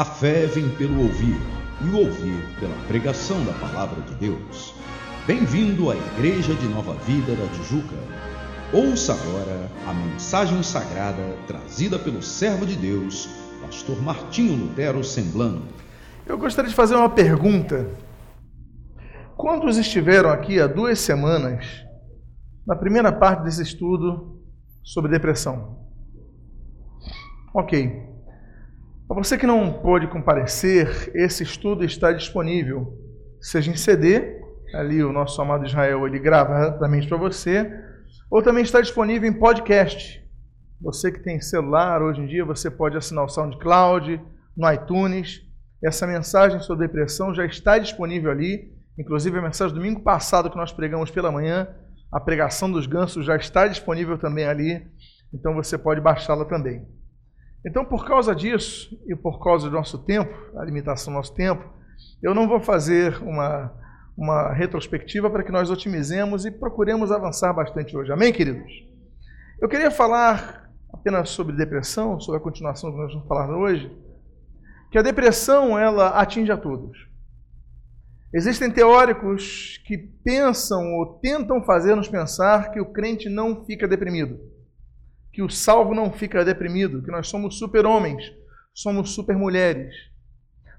A fé vem pelo ouvir, e o ouvir pela pregação da palavra de Deus. Bem-vindo à Igreja de Nova Vida da Tijuca. Ouça agora a mensagem sagrada trazida pelo servo de Deus, pastor Martinho Lutero Semblano. Eu gostaria de fazer uma pergunta. Quantos estiveram aqui há duas semanas, na primeira parte desse estudo sobre depressão? Ok. Para você que não pôde comparecer, esse estudo está disponível, seja em CD, ali o nosso amado Israel ele grava rapidamente para você, ou também está disponível em podcast. Você que tem celular, hoje em dia você pode assinar o SoundCloud, no iTunes. Essa mensagem sobre depressão já está disponível ali, inclusive a mensagem do domingo passado que nós pregamos pela manhã, a pregação dos gansos já está disponível também ali, então você pode baixá-la também. Então, por causa disso e por causa do nosso tempo, a limitação do nosso tempo, eu não vou fazer uma, uma retrospectiva para que nós otimizemos e procuremos avançar bastante hoje. Amém, queridos? Eu queria falar apenas sobre depressão, sobre a continuação do que nós vamos falar hoje, que a depressão ela atinge a todos. Existem teóricos que pensam ou tentam fazer-nos pensar que o crente não fica deprimido que o salvo não fica deprimido, que nós somos super-homens, somos super-mulheres.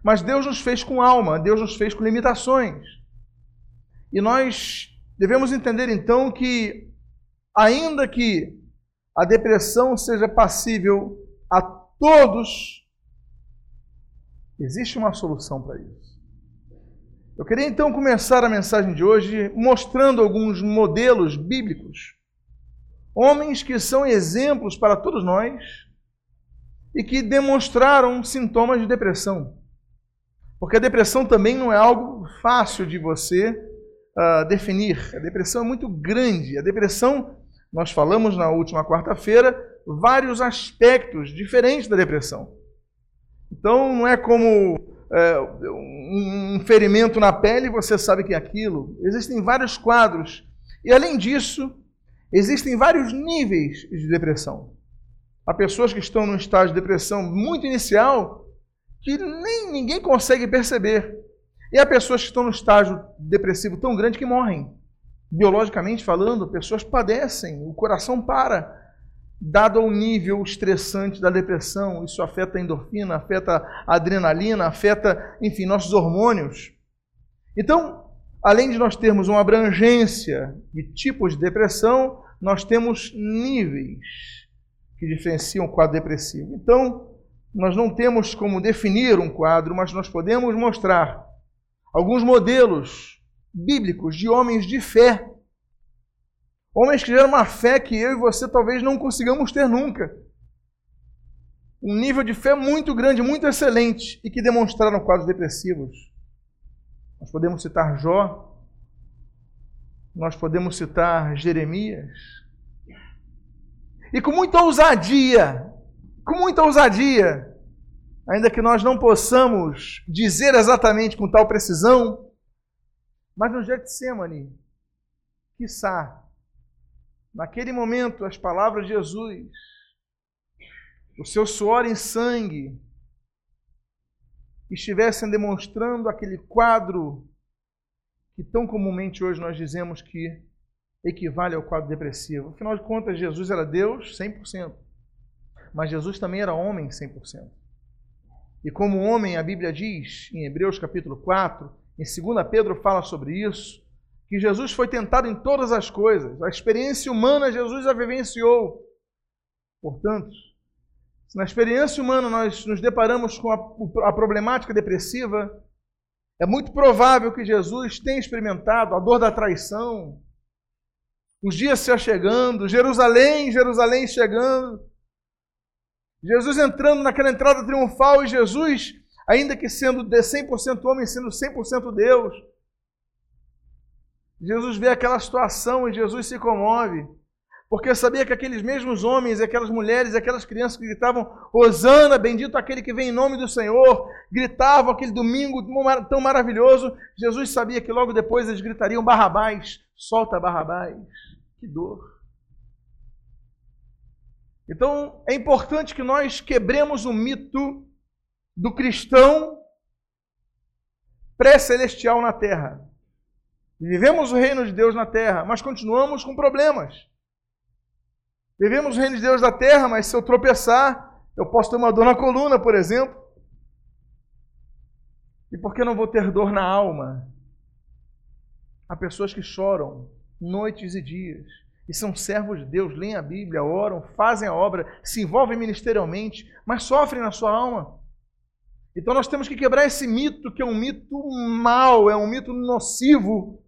Mas Deus nos fez com alma, Deus nos fez com limitações. E nós devemos entender então que, ainda que a depressão seja passível a todos, existe uma solução para isso. Eu queria então começar a mensagem de hoje mostrando alguns modelos bíblicos Homens que são exemplos para todos nós e que demonstraram sintomas de depressão. Porque a depressão também não é algo fácil de você uh, definir. A depressão é muito grande. A depressão, nós falamos na última quarta-feira, vários aspectos diferentes da depressão. Então, não é como é, um ferimento na pele, você sabe que é aquilo. Existem vários quadros. E, além disso, Existem vários níveis de depressão. Há pessoas que estão num estágio de depressão muito inicial que nem ninguém consegue perceber. E há pessoas que estão no estágio depressivo tão grande que morrem. Biologicamente falando, pessoas padecem, o coração para. Dado ao nível estressante da depressão, isso afeta a endorfina, afeta a adrenalina, afeta, enfim, nossos hormônios. Então, além de nós termos uma abrangência de tipos de depressão, nós temos níveis que diferenciam o quadro depressivo. Então, nós não temos como definir um quadro, mas nós podemos mostrar alguns modelos bíblicos de homens de fé. Homens que tiveram uma fé que eu e você talvez não consigamos ter nunca. Um nível de fé muito grande, muito excelente, e que demonstraram quadros depressivos. Nós podemos citar Jó, nós podemos citar Jeremias. E com muita ousadia, com muita ousadia, ainda que nós não possamos dizer exatamente com tal precisão, mas no Getsemane, quiçá, naquele momento, as palavras de Jesus, o seu suor em sangue, estivessem demonstrando aquele quadro que tão comumente hoje nós dizemos que equivale ao quadro depressivo. Afinal de contas, Jesus era Deus 100%, mas Jesus também era homem 100%. E como homem, a Bíblia diz, em Hebreus capítulo 4, em 2 Pedro fala sobre isso, que Jesus foi tentado em todas as coisas. A experiência humana Jesus a vivenciou. Portanto, se na experiência humana nós nos deparamos com a, a problemática depressiva, é muito provável que Jesus tenha experimentado a dor da traição, os dias se achegando, Jerusalém, Jerusalém chegando, Jesus entrando naquela entrada triunfal e Jesus, ainda que sendo de 100% homem, sendo 100% Deus, Jesus vê aquela situação e Jesus se comove porque sabia que aqueles mesmos homens, aquelas mulheres, aquelas crianças que gritavam Hosana, bendito aquele que vem em nome do Senhor, gritavam aquele domingo tão maravilhoso, Jesus sabia que logo depois eles gritariam Barrabás, solta Barrabás. Que dor. Então é importante que nós quebremos o mito do cristão pré-celestial na terra. Vivemos o reino de Deus na terra, mas continuamos com problemas. Vivemos o reino de Deus na terra, mas se eu tropeçar, eu posso ter uma dor na coluna, por exemplo. E por que não vou ter dor na alma? Há pessoas que choram noites e dias e são servos de Deus, leem a Bíblia, oram, fazem a obra, se envolvem ministerialmente, mas sofrem na sua alma. Então nós temos que quebrar esse mito, que é um mito mau, é um mito nocivo,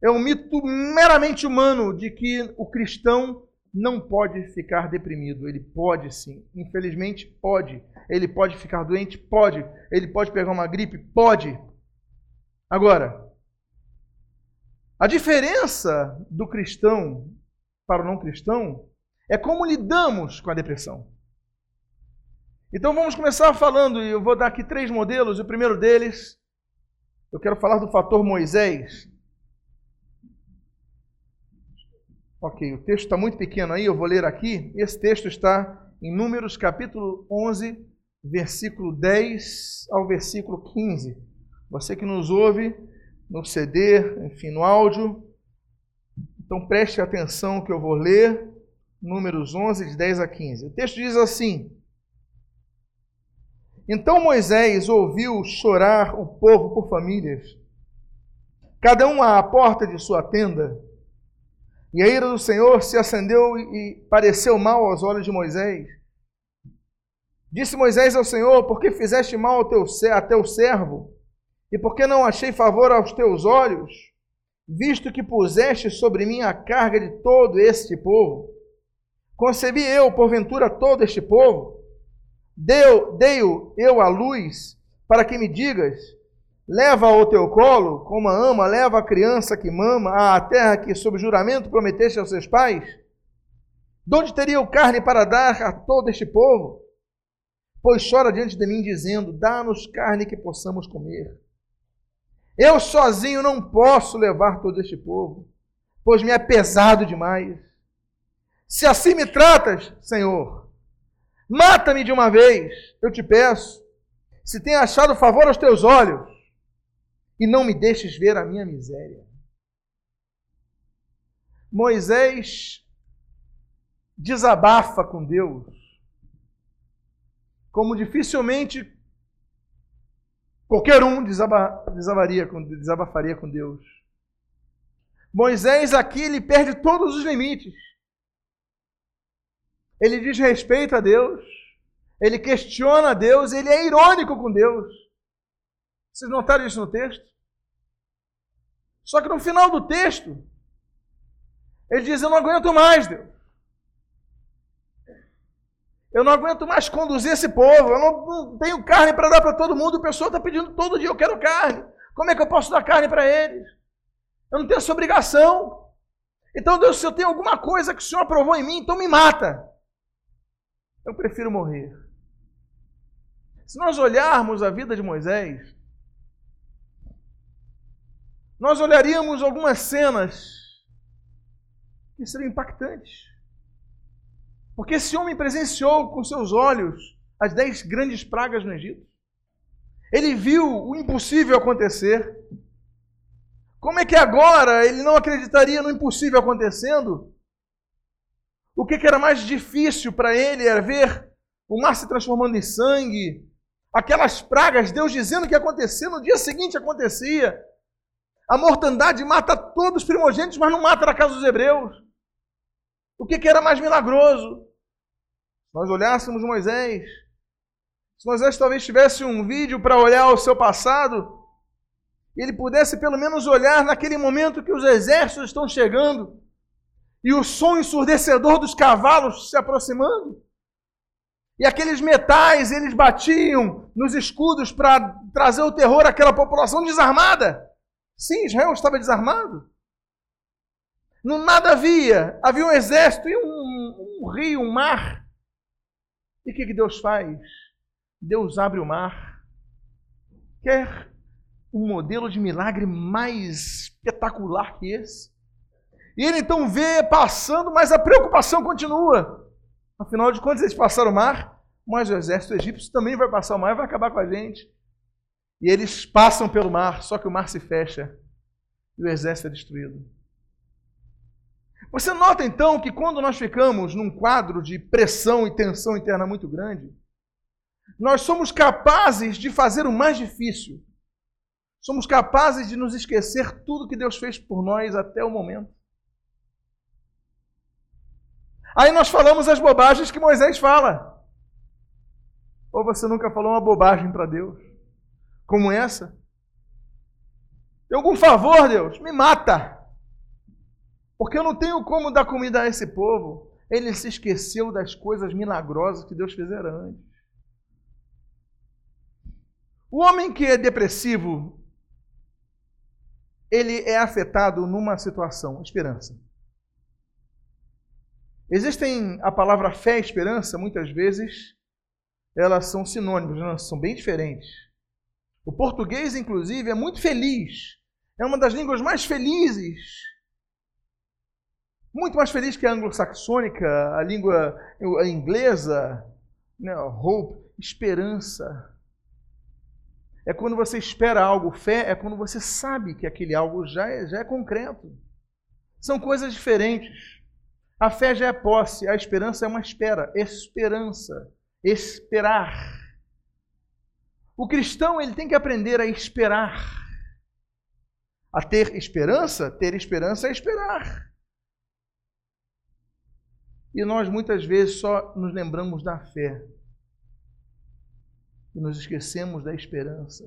é um mito meramente humano de que o cristão não pode ficar deprimido. Ele pode sim. Infelizmente, pode. Ele pode ficar doente? Pode. Ele pode pegar uma gripe? Pode. Agora, a diferença do cristão para o não cristão é como lidamos com a depressão. Então vamos começar falando, e eu vou dar aqui três modelos. O primeiro deles, eu quero falar do fator Moisés. Ok, o texto está muito pequeno aí, eu vou ler aqui. Esse texto está em Números capítulo 11, versículo 10 ao versículo 15. Você que nos ouve no CD, enfim, no áudio, então preste atenção que eu vou ler. Números 11, de 10 a 15. O texto diz assim: então Moisés ouviu chorar o povo por famílias, cada um à porta de sua tenda. E a ira do Senhor se acendeu e pareceu mal aos olhos de Moisés. Disse Moisés ao Senhor: Por que fizeste mal ao teu, a teu servo? E por que não achei favor aos teus olhos, visto que puseste sobre mim a carga de todo este povo? Concebi eu, porventura, todo este povo? Deu, dei-o eu à luz, para que me digas: leva ao teu colo, como a ama leva a criança que mama, à terra que, sob juramento, prometeste aos seus pais? De onde teria eu carne para dar a todo este povo? Pois chora diante de mim, dizendo: Dá-nos carne que possamos comer. Eu sozinho não posso levar todo este povo, pois me é pesado demais. Se assim me tratas, Senhor, Mata-me de uma vez, eu te peço, se tem achado favor aos teus olhos, e não me deixes ver a minha miséria. Moisés desabafa com Deus, como dificilmente qualquer um desabafaria com Deus. Moisés aqui ele perde todos os limites. Ele diz respeito a Deus, ele questiona Deus, ele é irônico com Deus. Vocês notaram isso no texto? Só que no final do texto, ele diz: Eu não aguento mais, Deus. Eu não aguento mais conduzir esse povo. Eu não, não tenho carne para dar para todo mundo. O pessoal está pedindo todo dia: Eu quero carne. Como é que eu posso dar carne para eles? Eu não tenho essa obrigação. Então, Deus, se eu tenho alguma coisa que o Senhor aprovou em mim, então me mata. Eu prefiro morrer. Se nós olharmos a vida de Moisés, nós olharíamos algumas cenas que seriam impactantes. Porque esse homem presenciou com seus olhos as dez grandes pragas no Egito. Ele viu o impossível acontecer. Como é que agora ele não acreditaria no impossível acontecendo o que, era mais difícil para ele era ver o mar se transformando em sangue, aquelas pragas, Deus dizendo que ia acontecer, no dia seguinte acontecia. A mortandade mata todos os primogênitos, mas não mata na casa dos hebreus. O que, que era mais milagroso? Se nós olhássemos Moisés, se Moisés talvez tivesse um vídeo para olhar o seu passado, ele pudesse pelo menos olhar naquele momento que os exércitos estão chegando e o som ensurdecedor dos cavalos se aproximando. E aqueles metais, eles batiam nos escudos para trazer o terror àquela população desarmada. Sim, Israel estava desarmado. No nada havia, havia um exército e um, um rio, um mar. E o que, que Deus faz? Deus abre o mar. Quer um modelo de milagre mais espetacular que esse? E ele então vê passando, mas a preocupação continua. Afinal de contas, eles passaram o mar. mas o exército egípcio também vai passar o mar e vai acabar com a gente. E eles passam pelo mar, só que o mar se fecha e o exército é destruído. Você nota então que quando nós ficamos num quadro de pressão e tensão interna muito grande, nós somos capazes de fazer o mais difícil. Somos capazes de nos esquecer tudo que Deus fez por nós até o momento. Aí nós falamos as bobagens que Moisés fala. Ou você nunca falou uma bobagem para Deus, como essa? Tem algum favor, Deus? Me mata. Porque eu não tenho como dar comida a esse povo. Ele se esqueceu das coisas milagrosas que Deus fizera antes. O homem que é depressivo, ele é afetado numa situação, esperança. Existem a palavra fé e esperança, muitas vezes, elas são sinônimos, não, são bem diferentes. O português, inclusive, é muito feliz. É uma das línguas mais felizes. Muito mais feliz que a anglo-saxônica, a língua inglesa. Né? Hope, esperança. É quando você espera algo, fé é quando você sabe que aquele algo já é, já é concreto. São coisas diferentes. A fé já é posse, a esperança é uma espera, esperança, esperar. O cristão ele tem que aprender a esperar. A ter esperança, ter esperança é esperar. E nós muitas vezes só nos lembramos da fé e nos esquecemos da esperança.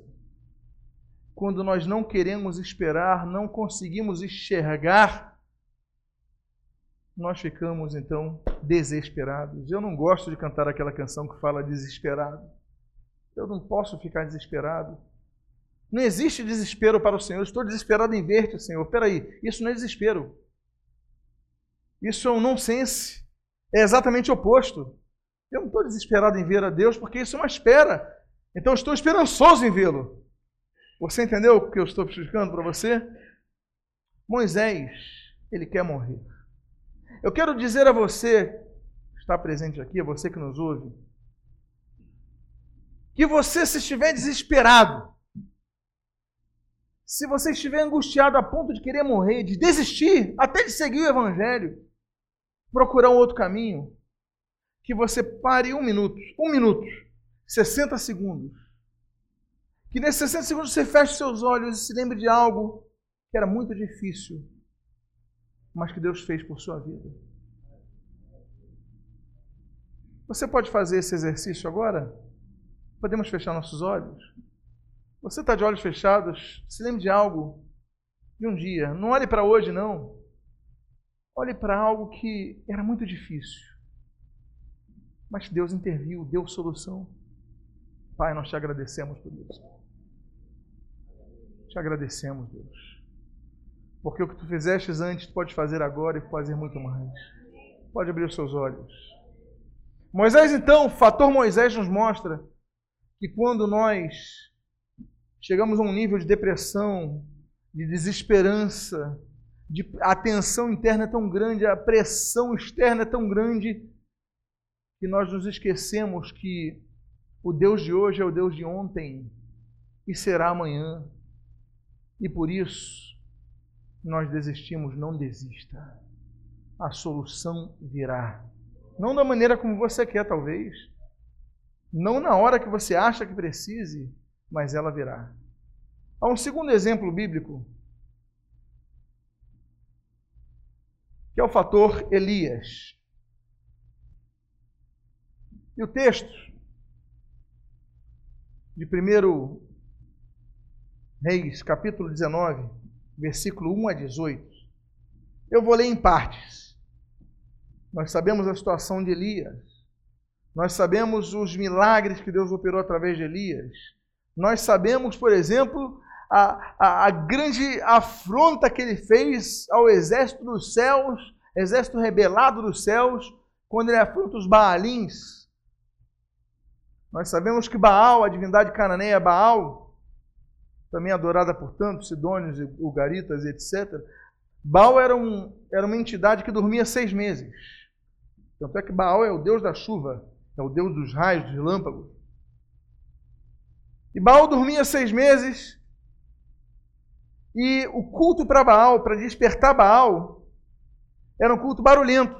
Quando nós não queremos esperar, não conseguimos enxergar, nós ficamos então desesperados. Eu não gosto de cantar aquela canção que fala desesperado. Eu não posso ficar desesperado. Não existe desespero para o Senhor. Estou desesperado em ver-te, Senhor. Espera aí, isso não é desespero. Isso é um nonsense. É exatamente o oposto. Eu não estou desesperado em ver a Deus, porque isso é uma espera. Então eu estou esperançoso em vê-lo. Você entendeu o que eu estou explicando para você? Moisés, ele quer morrer. Eu quero dizer a você, que está presente aqui, a você que nos ouve, que você, se estiver desesperado, se você estiver angustiado a ponto de querer morrer, de desistir, até de seguir o Evangelho, procurar um outro caminho, que você pare um minuto, um minuto, 60 segundos. Que nesses 60 segundos você feche seus olhos e se lembre de algo que era muito difícil, mas que Deus fez por sua vida. Você pode fazer esse exercício agora? Podemos fechar nossos olhos? Você está de olhos fechados? Se lembre de algo de um dia. Não olhe para hoje, não. Olhe para algo que era muito difícil mas Deus interviu, deu solução. Pai, nós te agradecemos por isso. Te agradecemos, Deus. Porque o que tu fizeste antes, tu pode fazer agora e fazer muito mais. Pode abrir os seus olhos. Moisés, então, o fator Moisés nos mostra que quando nós chegamos a um nível de depressão, de desesperança, de, a tensão interna é tão grande, a pressão externa é tão grande, que nós nos esquecemos que o Deus de hoje é o Deus de ontem e será amanhã. E por isso nós desistimos, não desista. A solução virá. Não da maneira como você quer, talvez. Não na hora que você acha que precise, mas ela virá. Há um segundo exemplo bíblico, que é o fator Elias. E o texto de 1 Reis, capítulo 19, versículo 1 a 18, eu vou ler em partes. Nós sabemos a situação de Elias, nós sabemos os milagres que Deus operou através de Elias, nós sabemos, por exemplo, a, a, a grande afronta que ele fez ao exército dos céus, exército rebelado dos céus, quando ele afronta os Baalins nós sabemos que Baal, a divindade cananeia Baal, também adorada por tantos sidônios, ugaritas, etc. Baal era, um, era uma entidade que dormia seis meses. Tanto é que Baal é o deus da chuva. É o Deus dos raios, dos relâmpagos. E Baal dormia seis meses. E o culto para Baal, para despertar Baal, era um culto barulhento.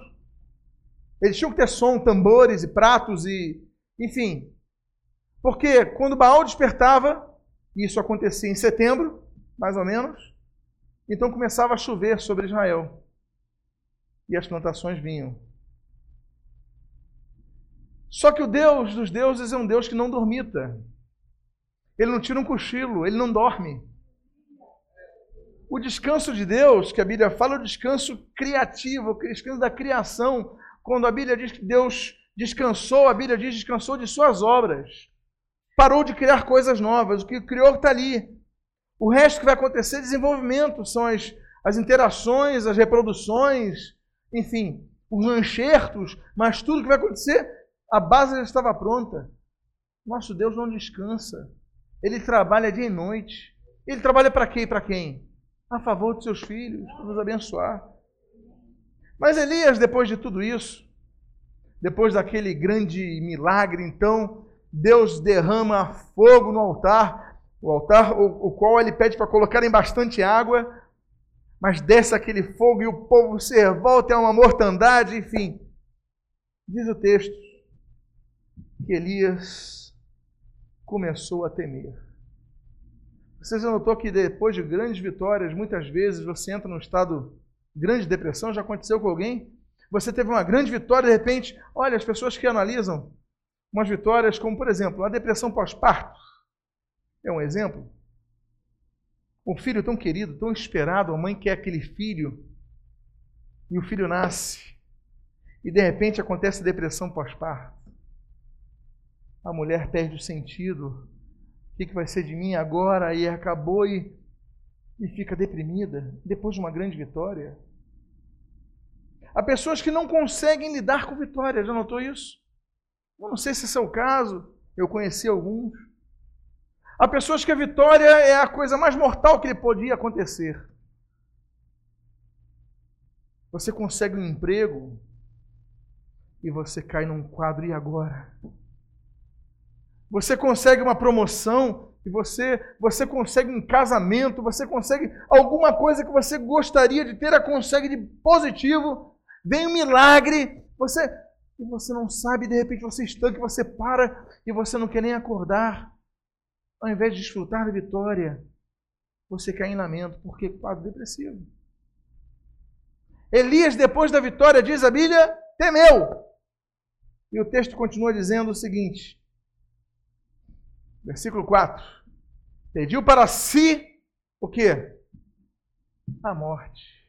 Eles tinham que ter som, tambores e pratos e, enfim. Porque quando Baal despertava, isso acontecia em setembro, mais ou menos, então começava a chover sobre Israel. E as plantações vinham. Só que o Deus dos deuses é um Deus que não dormita. Ele não tira um cochilo, ele não dorme. O descanso de Deus, que a Bíblia fala, é o descanso criativo, o descanso da criação. Quando a Bíblia diz que Deus descansou, a Bíblia diz descansou de suas obras. Parou de criar coisas novas. O que criou está ali. O resto que vai acontecer é desenvolvimento, são as, as interações, as reproduções, enfim, os enxertos, mas tudo que vai acontecer, a base já estava pronta. Nosso Deus não descansa. Ele trabalha dia e noite. Ele trabalha para quê e para quem? A favor dos seus filhos, para nos abençoar. Mas Elias, depois de tudo isso, depois daquele grande milagre, então, Deus derrama fogo no altar, o altar o, o qual ele pede para colocar em bastante água, mas desce aquele fogo e o povo se revolta, é uma mortandade, enfim. Diz o texto que Elias começou a temer. Você já notou que depois de grandes vitórias, muitas vezes você entra num estado de grande depressão? Já aconteceu com alguém? Você teve uma grande vitória, de repente, olha, as pessoas que analisam umas vitórias, como por exemplo, a depressão pós-parto, é um exemplo. Um filho tão querido, tão esperado, a mãe quer aquele filho, e o filho nasce, e de repente acontece depressão pós-parto. A mulher perde o sentido, o que, vai ser de mim agora? E acabou e, e fica deprimida depois de uma grande vitória. Há pessoas que não conseguem lidar com vitória, já notou isso? Eu não sei se esse é o caso, eu conheci alguns. Há pessoas que a vitória é a coisa mais mortal que lhe podia acontecer. Você consegue um emprego e você cai num quadro, e agora? Você consegue uma promoção e você, você consegue um casamento, você consegue alguma coisa que você gostaria de ter, a consegue de positivo, vem um milagre, você e você não sabe, de repente você estanca, você para e você não quer nem acordar. Ao invés de desfrutar da vitória, você cai em lamento, porque quadro depressivo. Elias, depois da vitória, diz a Bíblia, temeu. E o texto continua dizendo o seguinte: versículo 4. Pediu para si o quê? A morte.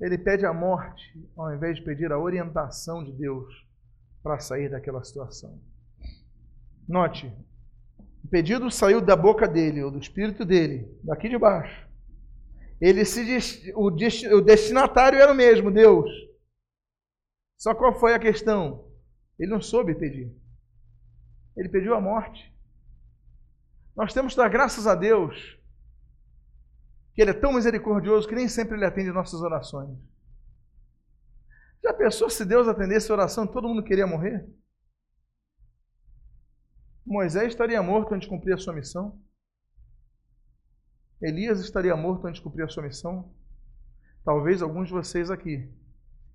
Ele pede a morte ao invés de pedir a orientação de Deus para sair daquela situação. Note, o pedido saiu da boca dele, ou do espírito dele, daqui de baixo. Ele se o, o destinatário era o mesmo, Deus. Só qual foi a questão? Ele não soube pedir. Ele pediu a morte. Nós temos que dar graças a Deus que Ele é tão misericordioso que nem sempre Ele atende nossas orações. Já pensou se Deus atendesse a oração todo mundo queria morrer? Moisés estaria morto antes de cumprir a sua missão. Elias estaria morto antes de cumprir a sua missão. Talvez alguns de vocês aqui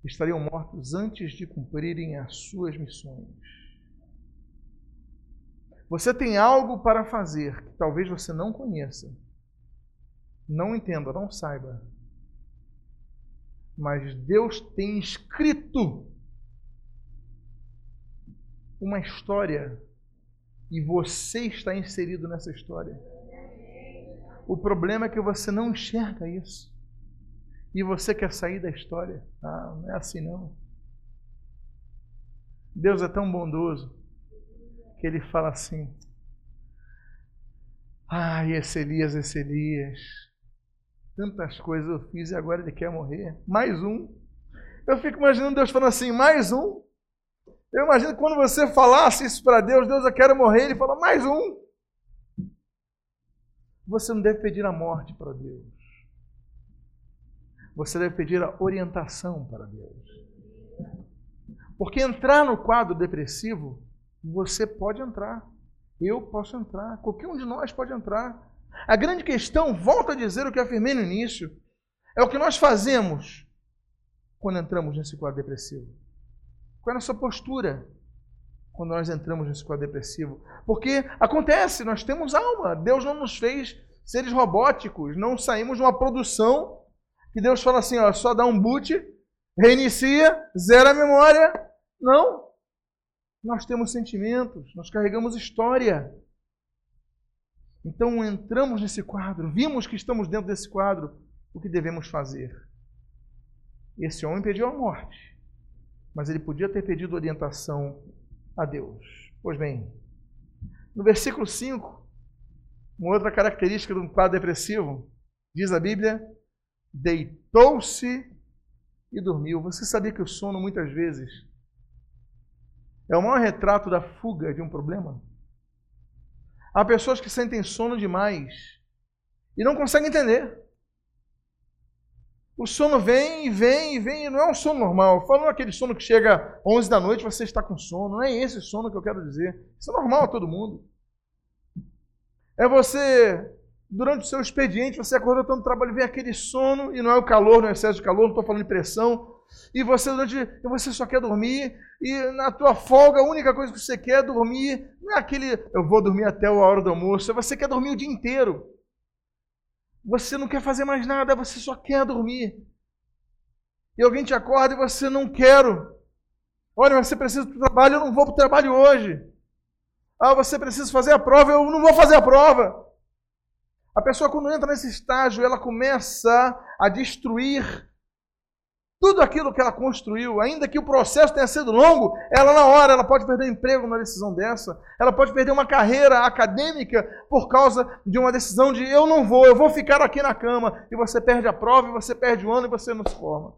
estariam mortos antes de cumprirem as suas missões. Você tem algo para fazer que talvez você não conheça não entenda, não saiba. Mas Deus tem escrito uma história e você está inserido nessa história. O problema é que você não enxerga isso. E você quer sair da história. Ah, não é assim não. Deus é tão bondoso que ele fala assim: Ai, esse Elias, esse Elias. Tantas coisas eu fiz e agora ele quer morrer. Mais um. Eu fico imaginando Deus falando assim: mais um. Eu imagino quando você falasse isso para Deus, Deus, eu quero morrer, ele fala: mais um. Você não deve pedir a morte para Deus. Você deve pedir a orientação para Deus. Porque entrar no quadro depressivo, você pode entrar. Eu posso entrar. Qualquer um de nós pode entrar. A grande questão, volto a dizer o que afirmei no início, é o que nós fazemos quando entramos nesse quadro depressivo. Qual é a nossa postura quando nós entramos nesse quadro depressivo? Porque acontece, nós temos alma. Deus não nos fez seres robóticos, não saímos de uma produção que Deus fala assim, ó, só dá um boot, reinicia, zera a memória. Não. Nós temos sentimentos, nós carregamos história. Então entramos nesse quadro, vimos que estamos dentro desse quadro, o que devemos fazer? Esse homem pediu a morte, mas ele podia ter pedido orientação a Deus. Pois bem, no versículo 5, uma outra característica de um quadro depressivo, diz a Bíblia, deitou-se e dormiu. Você sabia que o sono muitas vezes é o maior retrato da fuga de um problema? Há pessoas que sentem sono demais e não conseguem entender. O sono vem e vem e vem, e não é um sono normal. Falando aquele sono que chega 11 da noite, você está com sono. Não é esse sono que eu quero dizer. Isso é normal a todo mundo. É você, durante o seu expediente, você acorda tanto trabalho, vem aquele sono, e não é o calor, não é o excesso de calor, não estou falando de pressão, e você durante você só quer dormir e na tua folga a única coisa que você quer é dormir, não é aquele eu vou dormir até a hora do almoço, você quer dormir o dia inteiro. Você não quer fazer mais nada, você só quer dormir. E alguém te acorda e você não quero. Olha, você precisa para o trabalho, eu não vou para o trabalho hoje. Ah, você precisa fazer a prova, eu não vou fazer a prova. A pessoa, quando entra nesse estágio, ela começa a destruir tudo aquilo que ela construiu, ainda que o processo tenha sido longo, ela na hora ela pode perder emprego numa decisão dessa, ela pode perder uma carreira acadêmica por causa de uma decisão de eu não vou, eu vou ficar aqui na cama, e você perde a prova, e você perde o ano e você não se forma.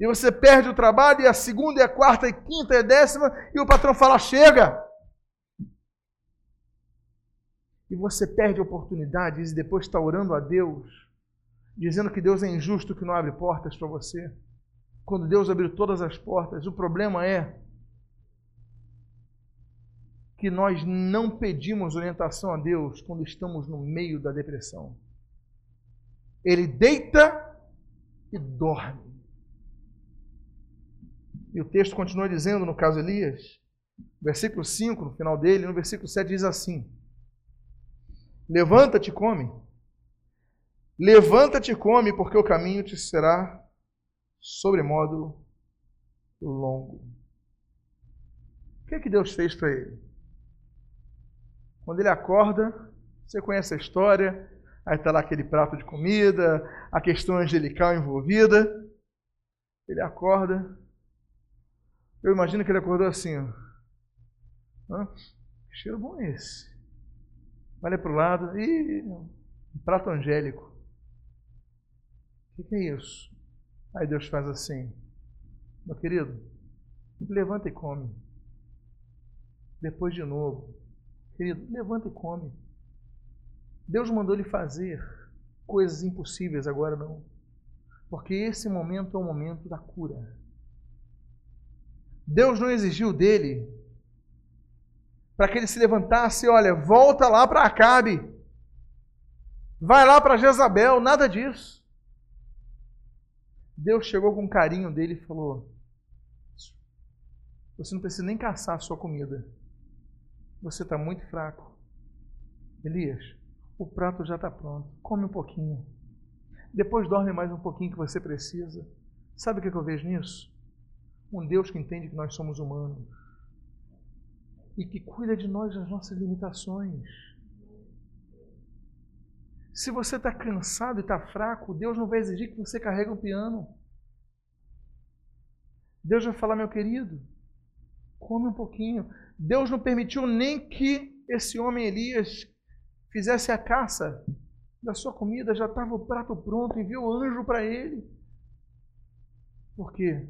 E você perde o trabalho, e a segunda, e a quarta, e a quinta, e a décima, e o patrão fala: chega! E você perde oportunidades e depois está orando a Deus, dizendo que Deus é injusto, que não abre portas para você quando Deus abriu todas as portas. O problema é que nós não pedimos orientação a Deus quando estamos no meio da depressão. Ele deita e dorme. E o texto continua dizendo, no caso Elias, versículo 5, no final dele, no versículo 7 diz assim: Levanta-te e come. Levanta-te e come, porque o caminho te será sobremodo longo. O que, é que Deus fez para ele? Quando ele acorda, você conhece a história, aí está lá aquele prato de comida, a questão angelical envolvida. Ele acorda. Eu imagino que ele acordou assim. Ó. que cheiro bom é esse? Olha para o lado. e um prato angélico. O que é isso? Aí Deus faz assim: Meu querido, levanta e come. Depois de novo, querido, levanta e come. Deus mandou ele fazer coisas impossíveis, agora não. Porque esse momento é o momento da cura. Deus não exigiu dele para que ele se levantasse, olha, volta lá para Acabe. Vai lá para Jezabel, nada disso. Deus chegou com carinho dele e falou: Você não precisa nem caçar a sua comida. Você está muito fraco. Elias, o prato já está pronto. Come um pouquinho. Depois dorme mais um pouquinho que você precisa. Sabe o que eu vejo nisso? Um Deus que entende que nós somos humanos e que cuida de nós das nossas limitações. Se você está cansado e está fraco, Deus não vai exigir que você carregue o piano. Deus vai falar, meu querido, come um pouquinho. Deus não permitiu nem que esse homem Elias fizesse a caça da sua comida, já estava o prato pronto, enviou o anjo para ele. Por quê?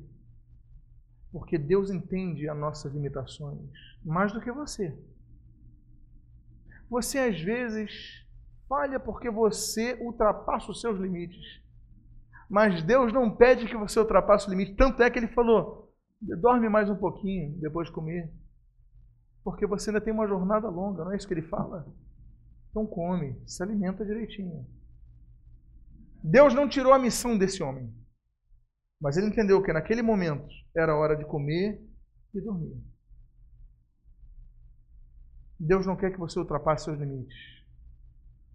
Porque Deus entende as nossas limitações mais do que você. Você às vezes falha porque você ultrapassa os seus limites. Mas Deus não pede que você ultrapasse o limite. Tanto é que ele falou: dorme mais um pouquinho depois de comer. Porque você ainda tem uma jornada longa, não é isso que ele fala? Então come, se alimenta direitinho. Deus não tirou a missão desse homem. Mas ele entendeu que naquele momento era hora de comer e dormir. Deus não quer que você ultrapasse seus limites.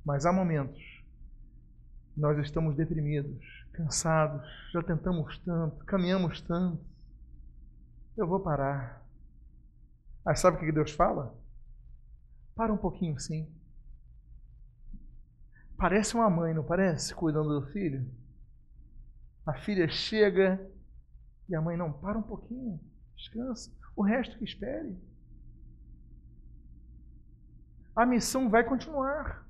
Mas há momentos nós estamos deprimidos, cansados, já tentamos tanto, caminhamos tanto. Eu vou parar. Aí sabe o que Deus fala? Para um pouquinho sim. Parece uma mãe, não parece? Cuidando do filho. A filha chega e a mãe não para um pouquinho, descansa. O resto que espere. A missão vai continuar.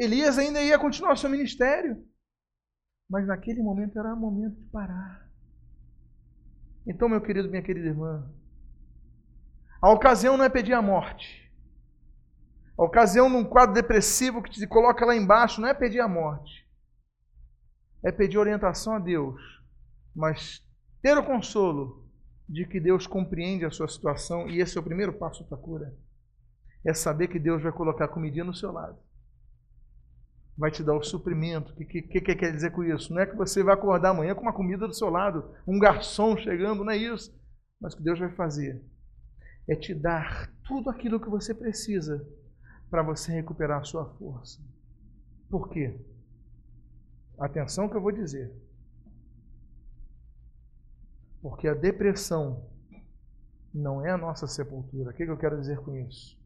Elias ainda ia continuar seu ministério. Mas naquele momento era o momento de parar. Então, meu querido, minha querida irmã, a ocasião não é pedir a morte. A ocasião num quadro depressivo que te coloca lá embaixo não é pedir a morte. É pedir orientação a Deus, mas ter o consolo de que Deus compreende a sua situação e esse é o primeiro passo para a cura. É saber que Deus vai colocar comidinha no seu lado. Vai te dar o suprimento. O que, que, que quer dizer com isso? Não é que você vai acordar amanhã com uma comida do seu lado, um garçom chegando, não é isso. Mas o que Deus vai fazer é te dar tudo aquilo que você precisa para você recuperar a sua força. Por quê? Atenção que eu vou dizer. Porque a depressão não é a nossa sepultura. O que eu quero dizer com isso?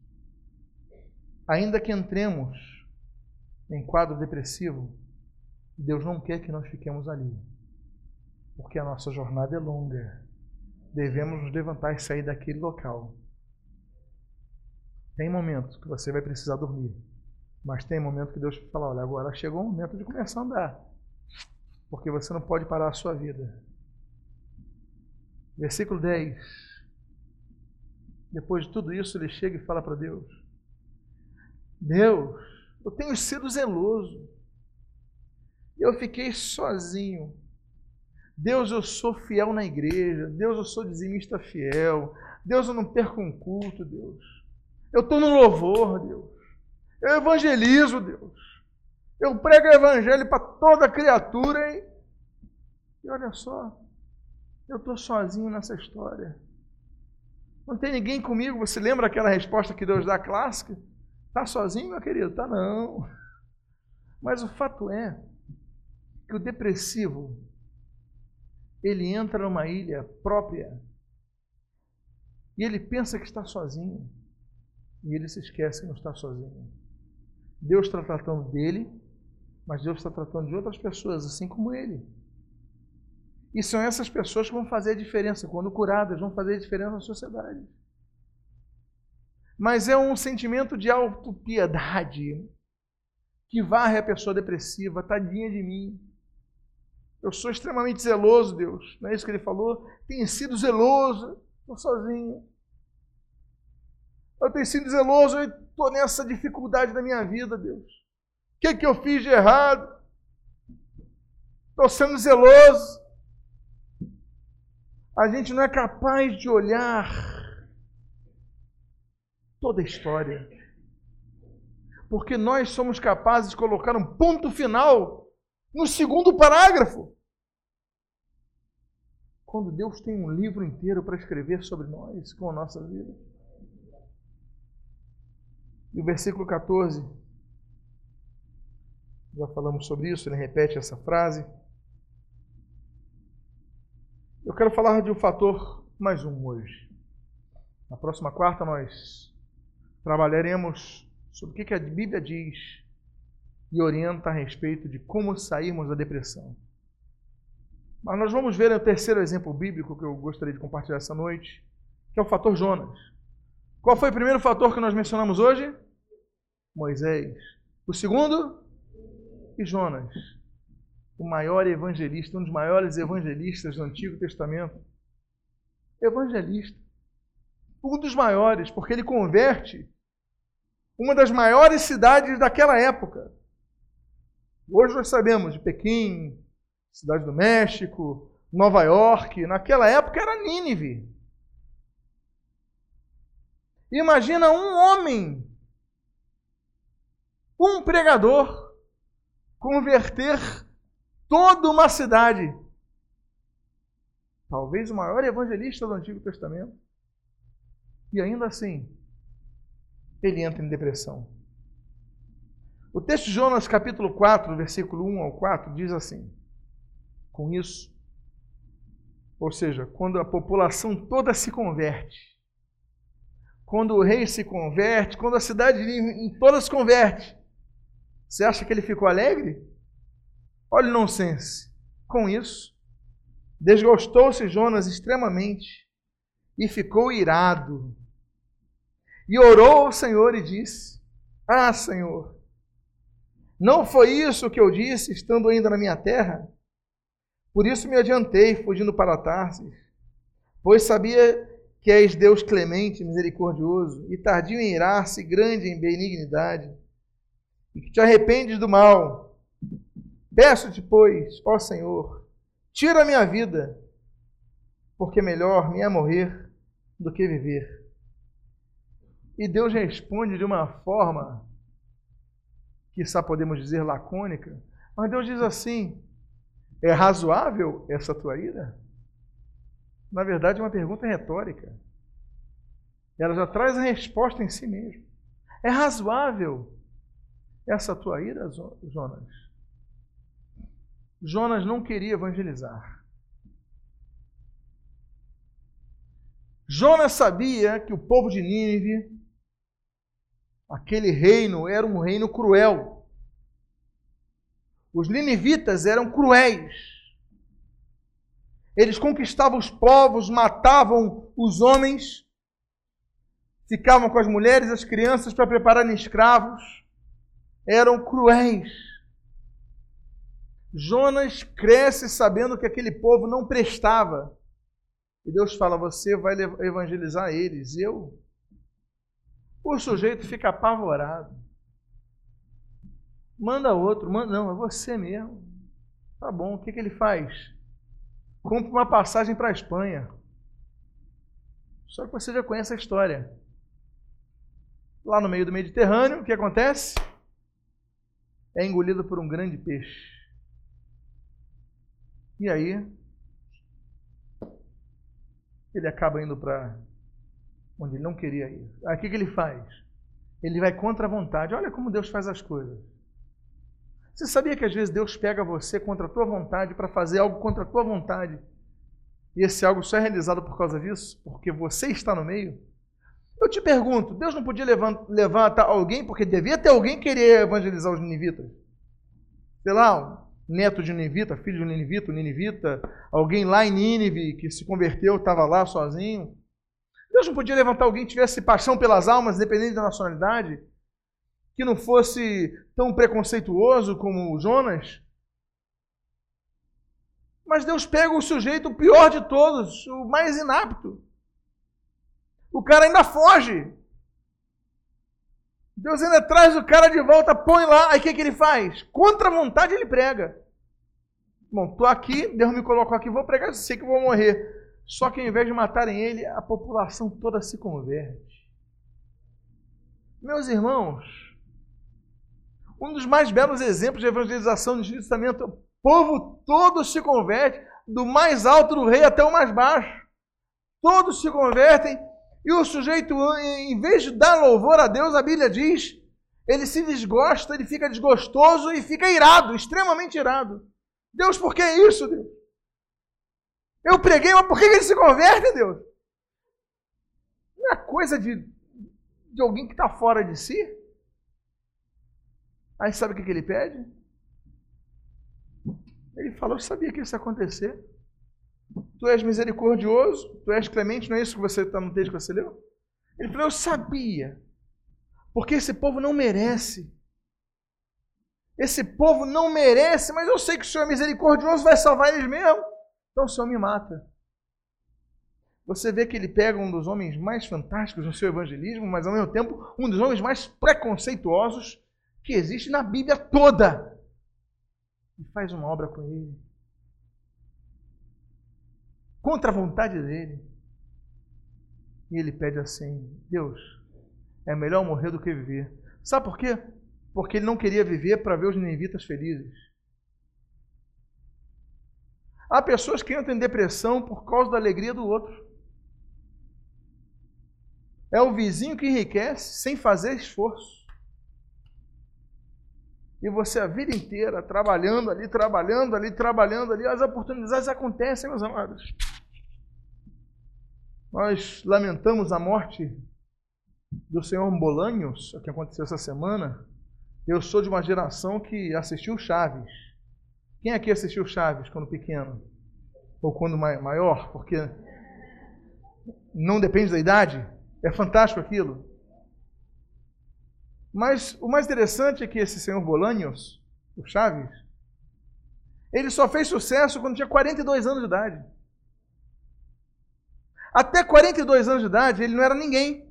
Ainda que entremos em quadro depressivo, Deus não quer que nós fiquemos ali. Porque a nossa jornada é longa devemos nos levantar e sair daquele local. Tem momentos que você vai precisar dormir, mas tem momentos que Deus fala: olha, agora chegou o momento de começar a andar, porque você não pode parar a sua vida. Versículo 10. Depois de tudo isso, ele chega e fala para Deus: Deus, eu tenho sido zeloso. Eu fiquei sozinho. Deus, eu sou fiel na igreja. Deus, eu sou dizimista fiel. Deus, eu não perco um culto, Deus. Eu estou no louvor, Deus. Eu evangelizo, Deus. Eu prego o evangelho para toda criatura, hein? E olha só, eu estou sozinho nessa história. Não tem ninguém comigo. Você lembra aquela resposta que Deus dá clássica? Está sozinho, meu querido? Tá não. Mas o fato é que o depressivo ele entra numa ilha própria e ele pensa que está sozinho. E ele se esquece que não está sozinho. Deus está tratando dele, mas Deus está tratando de outras pessoas, assim como ele. E são essas pessoas que vão fazer a diferença. Quando curadas, vão fazer a diferença na sociedade. Mas é um sentimento de autopiedade que varre a pessoa depressiva, tadinha de mim. Eu sou extremamente zeloso, Deus. Não é isso que ele falou? Tenho sido zeloso, estou sozinho. Eu tenho sido zeloso e estou nessa dificuldade da minha vida, Deus. O que, que eu fiz de errado? Estou sendo zeloso. A gente não é capaz de olhar toda a história. Porque nós somos capazes de colocar um ponto final no segundo parágrafo quando Deus tem um livro inteiro para escrever sobre nós, com a nossa vida. E o versículo 14, já falamos sobre isso, ele repete essa frase. Eu quero falar de um fator mais um hoje. Na próxima quarta nós trabalharemos sobre o que a Bíblia diz e orienta a respeito de como sairmos da depressão. Mas nós vamos ver o terceiro exemplo bíblico que eu gostaria de compartilhar essa noite, que é o fator Jonas. Qual foi o primeiro fator que nós mencionamos hoje? Moisés. O segundo? E Jonas, o maior evangelista, um dos maiores evangelistas do Antigo Testamento. Evangelista. Um dos maiores, porque ele converte uma das maiores cidades daquela época. Hoje nós sabemos de Pequim, Cidade do México, Nova York, naquela época era Nínive. Imagina um homem, um pregador, converter toda uma cidade. Talvez o maior evangelista do Antigo Testamento. E ainda assim, ele entra em depressão. O texto de Jonas, capítulo 4, versículo 1 ao 4, diz assim: Com isso, ou seja, quando a população toda se converte, quando o rei se converte, quando a cidade toda se converte, você acha que ele ficou alegre? Olha o nonsense. Com isso, desgostou-se Jonas extremamente e ficou irado. E orou ao Senhor e disse: Ah, Senhor, não foi isso que eu disse estando ainda na minha terra? Por isso me adiantei, fugindo para Tarsis, pois sabia que és Deus clemente, misericordioso e tardio em irar-se, grande em benignidade, e que te arrependes do mal. Peço-te, pois, ó Senhor, tira a minha vida, porque melhor me é morrer do que viver. E Deus responde de uma forma que só podemos dizer lacônica, mas Deus diz assim: é razoável essa tua ira? Na verdade, é uma pergunta retórica. Ela já traz a resposta em si mesma. É razoável essa tua ira, Jonas? Jonas não queria evangelizar. Jonas sabia que o povo de Nínive, aquele reino, era um reino cruel. Os ninivitas eram cruéis. Eles conquistavam os povos, matavam os homens, ficavam com as mulheres as crianças para prepararem escravos. Eram cruéis. Jonas cresce sabendo que aquele povo não prestava. E Deus fala: Você vai evangelizar eles. Eu? O sujeito fica apavorado. Manda outro, manda, não, é você mesmo. Tá bom, o que, que ele faz? Compra uma passagem para a Espanha. Só que você já conhece a história. Lá no meio do Mediterrâneo, o que acontece? É engolido por um grande peixe. E aí, ele acaba indo para onde ele não queria ir. Aí o que, que ele faz? Ele vai contra a vontade. Olha como Deus faz as coisas. Você sabia que às vezes Deus pega você contra a tua vontade para fazer algo contra a tua vontade? E esse algo só é realizado por causa disso? Porque você está no meio? Eu te pergunto, Deus não podia levantar alguém, porque devia ter alguém que querer evangelizar os ninivitas? Sei lá, neto de Ninivita, filho de ninivita, ninivita, alguém lá em Nínive que se converteu, estava lá sozinho. Deus não podia levantar alguém que tivesse paixão pelas almas, independente da nacionalidade? que não fosse tão preconceituoso como Jonas. Mas Deus pega o sujeito, pior de todos, o mais inapto. O cara ainda foge. Deus ainda traz o cara de volta, põe lá, aí o que, que ele faz? Contra a vontade ele prega. Bom, estou aqui, Deus me colocou aqui, vou pregar, sei que vou morrer. Só que ao invés de matarem ele, a população toda se converte. Meus irmãos, um dos mais belos exemplos de evangelização no Antigo Testamento. O povo todo se converte, do mais alto do rei até o mais baixo. Todos se convertem e o sujeito, em vez de dar louvor a Deus, a Bíblia diz, ele se desgosta, ele fica desgostoso e fica irado, extremamente irado. Deus, por que isso, Deus? Eu preguei, mas por que ele se converte, Deus? Não é coisa de, de alguém que está fora de si? Aí sabe o que, que ele pede? Ele falou: Eu sabia que isso ia acontecer. Tu és misericordioso, tu és clemente, não é isso que você está no texto que você leu? Ele falou: Eu sabia, porque esse povo não merece. Esse povo não merece, mas eu sei que o Senhor é misericordioso, vai salvar eles mesmo. Então o Senhor me mata. Você vê que ele pega um dos homens mais fantásticos no seu evangelismo, mas ao mesmo tempo um dos homens mais preconceituosos que existe na Bíblia toda e faz uma obra com ele. contra a vontade dele. E ele pede assim: Deus, é melhor morrer do que viver. Sabe por quê? Porque ele não queria viver para ver os ninivitas felizes. Há pessoas que entram em depressão por causa da alegria do outro. É o vizinho que enriquece sem fazer esforço. E você a vida inteira trabalhando ali, trabalhando ali, trabalhando ali, as oportunidades acontecem, meus amados. Nós lamentamos a morte do senhor Bolanhos, que aconteceu essa semana. Eu sou de uma geração que assistiu Chaves. Quem aqui assistiu Chaves quando pequeno? Ou quando maior? Porque não depende da idade. É fantástico aquilo. Mas o mais interessante é que esse senhor Bolanhos, o Chaves, ele só fez sucesso quando tinha 42 anos de idade. Até 42 anos de idade, ele não era ninguém.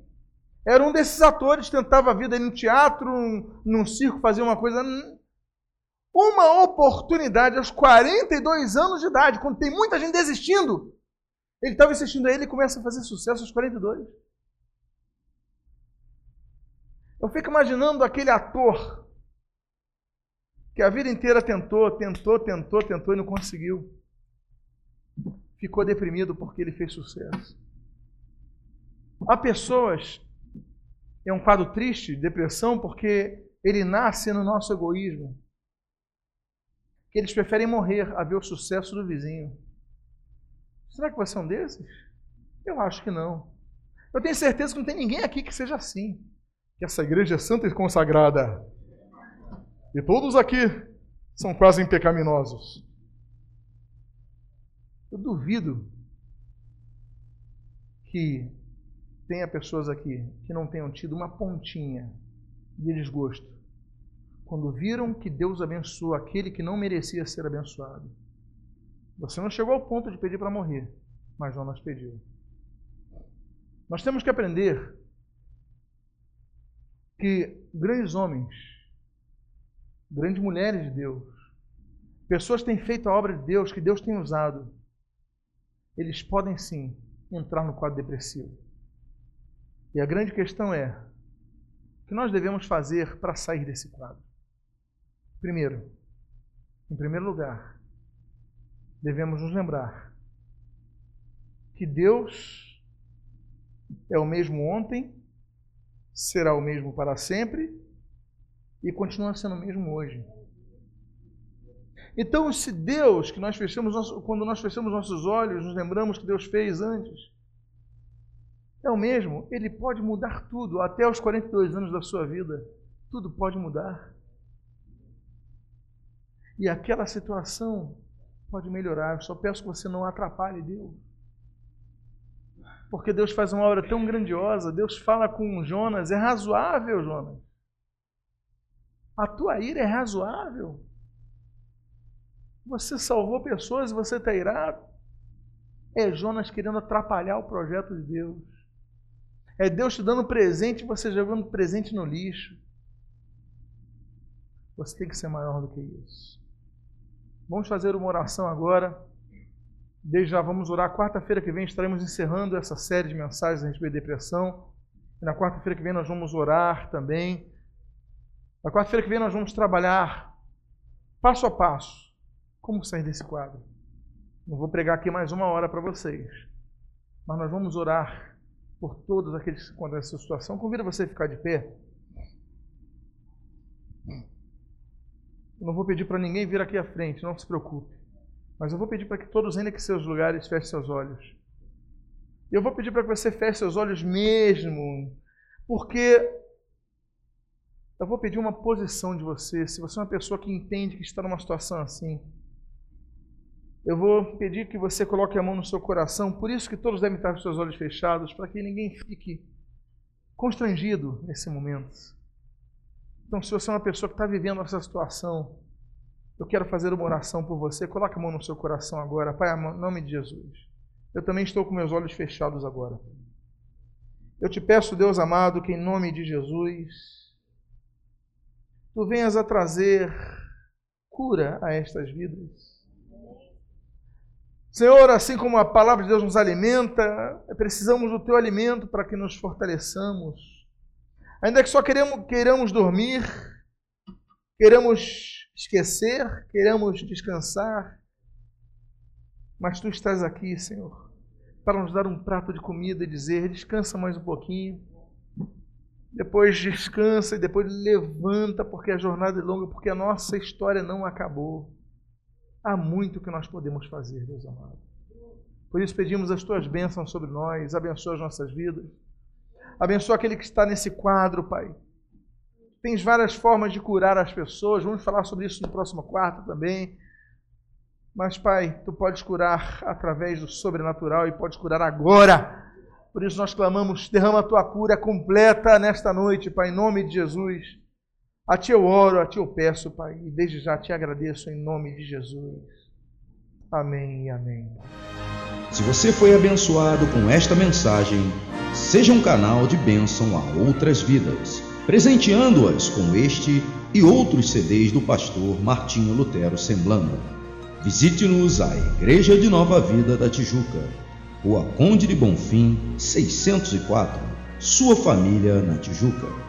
Era um desses atores tentava a vida no teatro, num circo, fazia uma coisa. Uma oportunidade aos 42 anos de idade, quando tem muita gente desistindo. Ele estava assistindo a ele começa a fazer sucesso aos 42. Eu fico imaginando aquele ator que a vida inteira tentou, tentou, tentou, tentou e não conseguiu ficou deprimido porque ele fez sucesso. Há pessoas, é um quadro triste, depressão, porque ele nasce no nosso egoísmo. Que eles preferem morrer a ver o sucesso do vizinho. Será que você é um desses? Eu acho que não. Eu tenho certeza que não tem ninguém aqui que seja assim. Que essa igreja é santa e consagrada. E todos aqui são quase pecaminosos. Eu duvido que tenha pessoas aqui que não tenham tido uma pontinha de desgosto quando viram que Deus abençoou aquele que não merecia ser abençoado. Você não chegou ao ponto de pedir para morrer, mas Jonas pediu. Nós temos que aprender que grandes homens, grandes mulheres de Deus, pessoas que têm feito a obra de Deus, que Deus tem usado, eles podem sim entrar no quadro depressivo. E a grande questão é: o que nós devemos fazer para sair desse quadro? Primeiro, em primeiro lugar, devemos nos lembrar que Deus é o mesmo ontem, será o mesmo para sempre e continua sendo o mesmo hoje. Então, se Deus, que nós fechamos, quando nós fechamos nossos olhos, nos lembramos que Deus fez antes, é o mesmo, Ele pode mudar tudo, até os 42 anos da sua vida, tudo pode mudar. E aquela situação pode melhorar. Eu só peço que você não atrapalhe Deus. Porque Deus faz uma obra tão grandiosa, Deus fala com Jonas, é razoável, Jonas. A tua ira é razoável. Você salvou pessoas e você está irado. É Jonas querendo atrapalhar o projeto de Deus. É Deus te dando presente e você jogando presente no lixo. Você tem que ser maior do que isso. Vamos fazer uma oração agora. Desde já vamos orar. Quarta-feira que vem estaremos encerrando essa série de mensagens a respeito de depressão. E na quarta-feira que vem nós vamos orar também. Na quarta-feira que vem nós vamos trabalhar passo a passo como sair desse quadro? Não vou pregar aqui mais uma hora para vocês, mas nós vamos orar por todos aqueles que encontram essa situação. Convido você a ficar de pé. Eu não vou pedir para ninguém vir aqui à frente, não se preocupe. Mas eu vou pedir para que todos ainda que seus lugares fechem seus olhos. Eu vou pedir para que você feche seus olhos mesmo, porque eu vou pedir uma posição de você. Se você é uma pessoa que entende que está numa situação assim, eu vou pedir que você coloque a mão no seu coração, por isso que todos devem estar com seus olhos fechados, para que ninguém fique constrangido nesse momento. Então, se você é uma pessoa que está vivendo essa situação, eu quero fazer uma oração por você. Coloque a mão no seu coração agora, Pai, em nome de Jesus. Eu também estou com meus olhos fechados agora. Eu te peço, Deus amado, que em nome de Jesus, tu venhas a trazer cura a estas vidas. Senhor, assim como a palavra de Deus nos alimenta, precisamos do teu alimento para que nos fortaleçamos. Ainda que só queremos, queiramos dormir, queremos esquecer, queremos descansar, mas tu estás aqui, Senhor, para nos dar um prato de comida e dizer: descansa mais um pouquinho. Depois descansa e depois levanta, porque a jornada é longa, porque a nossa história não acabou. Há muito que nós podemos fazer, Deus amado. Por isso pedimos as tuas bênçãos sobre nós, abençoa as nossas vidas. Abençoa aquele que está nesse quadro, Pai. Tens várias formas de curar as pessoas, vamos falar sobre isso no próximo quarto também. Mas, Pai, tu podes curar através do sobrenatural e podes curar agora. Por isso nós clamamos, derrama a tua cura completa nesta noite, Pai, em nome de Jesus. A Ti eu oro, a Ti eu peço, Pai, e desde já te agradeço em nome de Jesus. Amém e amém. Se você foi abençoado com esta mensagem, seja um canal de bênção a outras vidas, presenteando-as com este e outros CDs do pastor Martinho Lutero Semblando. Visite-nos a Igreja de Nova Vida da Tijuca, Rua Conde de Bonfim, 604, sua família na Tijuca.